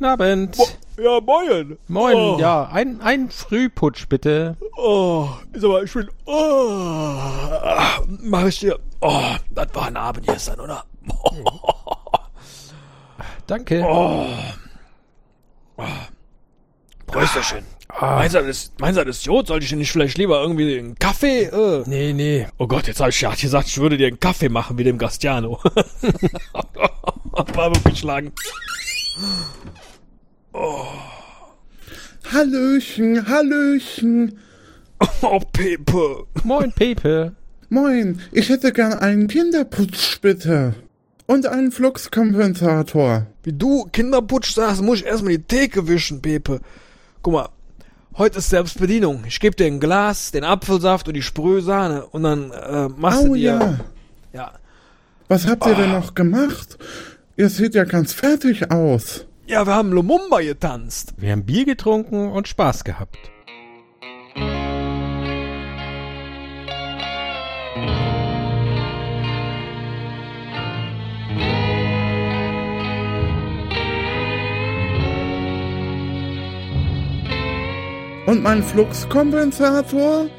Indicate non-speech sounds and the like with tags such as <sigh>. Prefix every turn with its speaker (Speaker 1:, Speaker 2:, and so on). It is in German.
Speaker 1: Abend.
Speaker 2: Ja, moin.
Speaker 1: Moin,
Speaker 2: oh.
Speaker 1: ja, ein, ein Frühputsch bitte.
Speaker 2: Oh, ist aber, ich bin, oh, mach ich dir, oh, das war ein Abend gestern, oder? <laughs>
Speaker 1: Danke.
Speaker 2: Oh. Prösterchen.
Speaker 1: Ah.
Speaker 2: Meinst du, das, ist- meinst du, das Jod? Sollte ich dir nicht vielleicht lieber irgendwie einen Kaffee? Äh?
Speaker 1: Nee, nee.
Speaker 2: Oh Gott, jetzt habe ich ja gesagt, ich würde dir einen Kaffee machen wie dem Gastiano. <laughs> War wirklich schlagen.
Speaker 3: Hallöchen, Hallöchen.
Speaker 2: Oh, Pepe.
Speaker 1: Moin, Pepe.
Speaker 3: Moin, ich hätte gern einen Kinderputsch, bitte. Und einen Fluxkompensator.
Speaker 2: Wie du Kinderputsch sagst, muss ich erstmal die Theke wischen, Pepe. Guck mal, heute ist Selbstbedienung. Ich gebe dir ein Glas, den Apfelsaft und die Sprühsahne und dann äh, machst
Speaker 3: Oh
Speaker 2: du dir...
Speaker 3: ja.
Speaker 2: Ja.
Speaker 3: Was habt ihr denn noch gemacht? Ihr seht ja ganz fertig aus.
Speaker 2: Ja, wir haben Lumumba getanzt.
Speaker 1: Wir haben Bier getrunken und Spaß gehabt.
Speaker 3: Und mein Fluxkompensator?